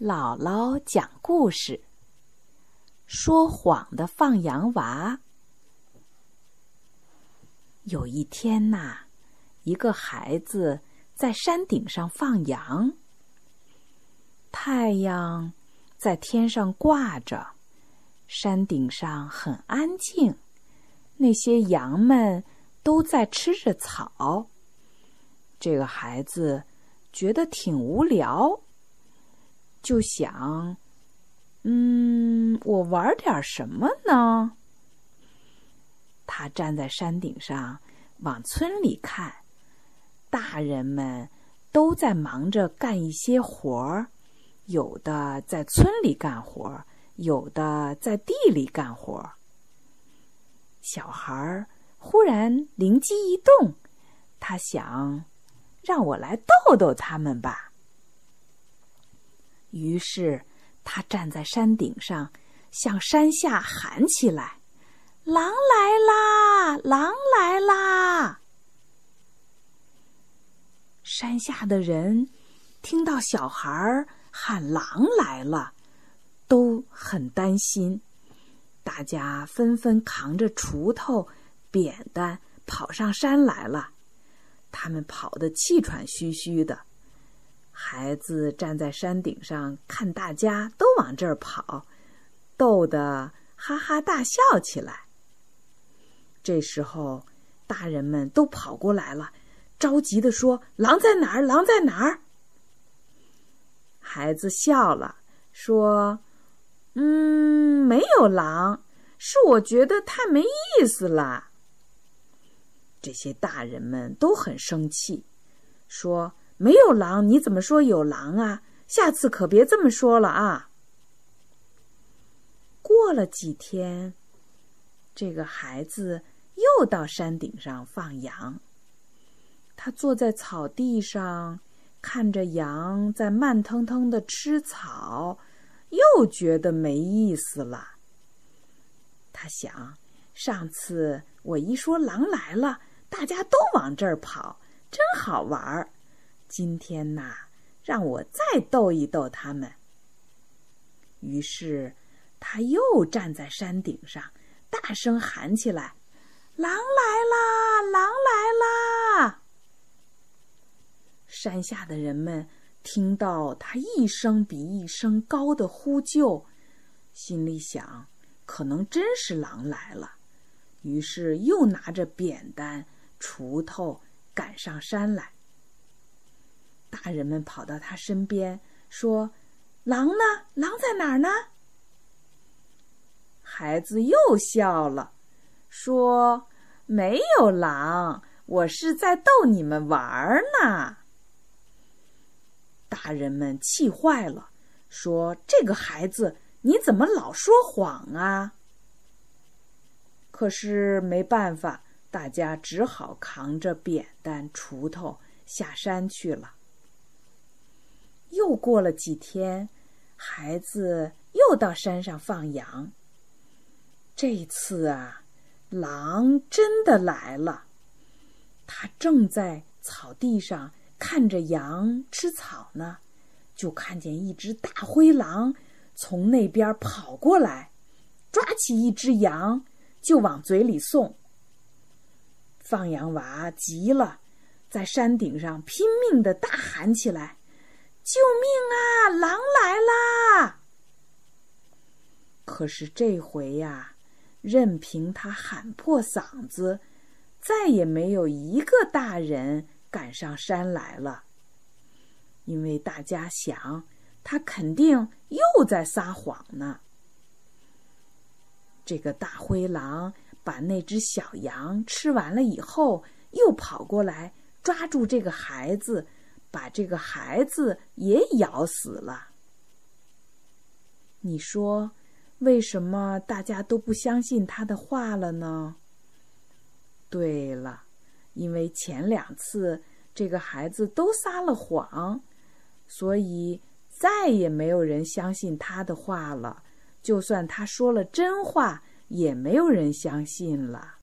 姥姥讲故事：说谎的放羊娃。有一天呐，一个孩子在山顶上放羊，太阳在天上挂着，山顶上很安静，那些羊们都在吃着草。这个孩子觉得挺无聊。就想，嗯，我玩点什么呢？他站在山顶上，往村里看，大人们都在忙着干一些活儿，有的在村里干活，有的在地里干活。小孩儿忽然灵机一动，他想，让我来逗逗他们吧。于是，他站在山顶上，向山下喊起来：“狼来啦！狼来啦！”山下的人听到小孩喊“狼来了”，都很担心，大家纷纷扛着锄头、扁担跑上山来了。他们跑得气喘吁吁的。孩子站在山顶上看，大家都往这儿跑，逗得哈哈大笑起来。这时候，大人们都跑过来了，着急的说：“狼在哪儿？狼在哪儿？”孩子笑了，说：“嗯，没有狼，是我觉得太没意思了。”这些大人们都很生气，说。没有狼，你怎么说有狼啊？下次可别这么说了啊！过了几天，这个孩子又到山顶上放羊。他坐在草地上，看着羊在慢腾腾的吃草，又觉得没意思了。他想，上次我一说狼来了，大家都往这儿跑，真好玩儿。今天呐，让我再逗一逗他们。于是，他又站在山顶上，大声喊起来：“狼来啦！狼来啦！”山下的人们听到他一声比一声高的呼救，心里想：可能真是狼来了。于是，又拿着扁担、锄头赶上山来。大人们跑到他身边，说：“狼呢？狼在哪儿呢？”孩子又笑了，说：“没有狼，我是在逗你们玩呢。”大人们气坏了，说：“这个孩子，你怎么老说谎啊？”可是没办法，大家只好扛着扁担、锄头下山去了。又过了几天，孩子又到山上放羊。这次啊，狼真的来了。他正在草地上看着羊吃草呢，就看见一只大灰狼从那边跑过来，抓起一只羊就往嘴里送。放羊娃急了，在山顶上拼命的大喊起来。救命啊！狼来啦！可是这回呀，任凭他喊破嗓子，再也没有一个大人赶上山来了。因为大家想，他肯定又在撒谎呢。这个大灰狼把那只小羊吃完了以后，又跑过来抓住这个孩子。把这个孩子也咬死了。你说，为什么大家都不相信他的话了呢？对了，因为前两次这个孩子都撒了谎，所以再也没有人相信他的话了。就算他说了真话，也没有人相信了。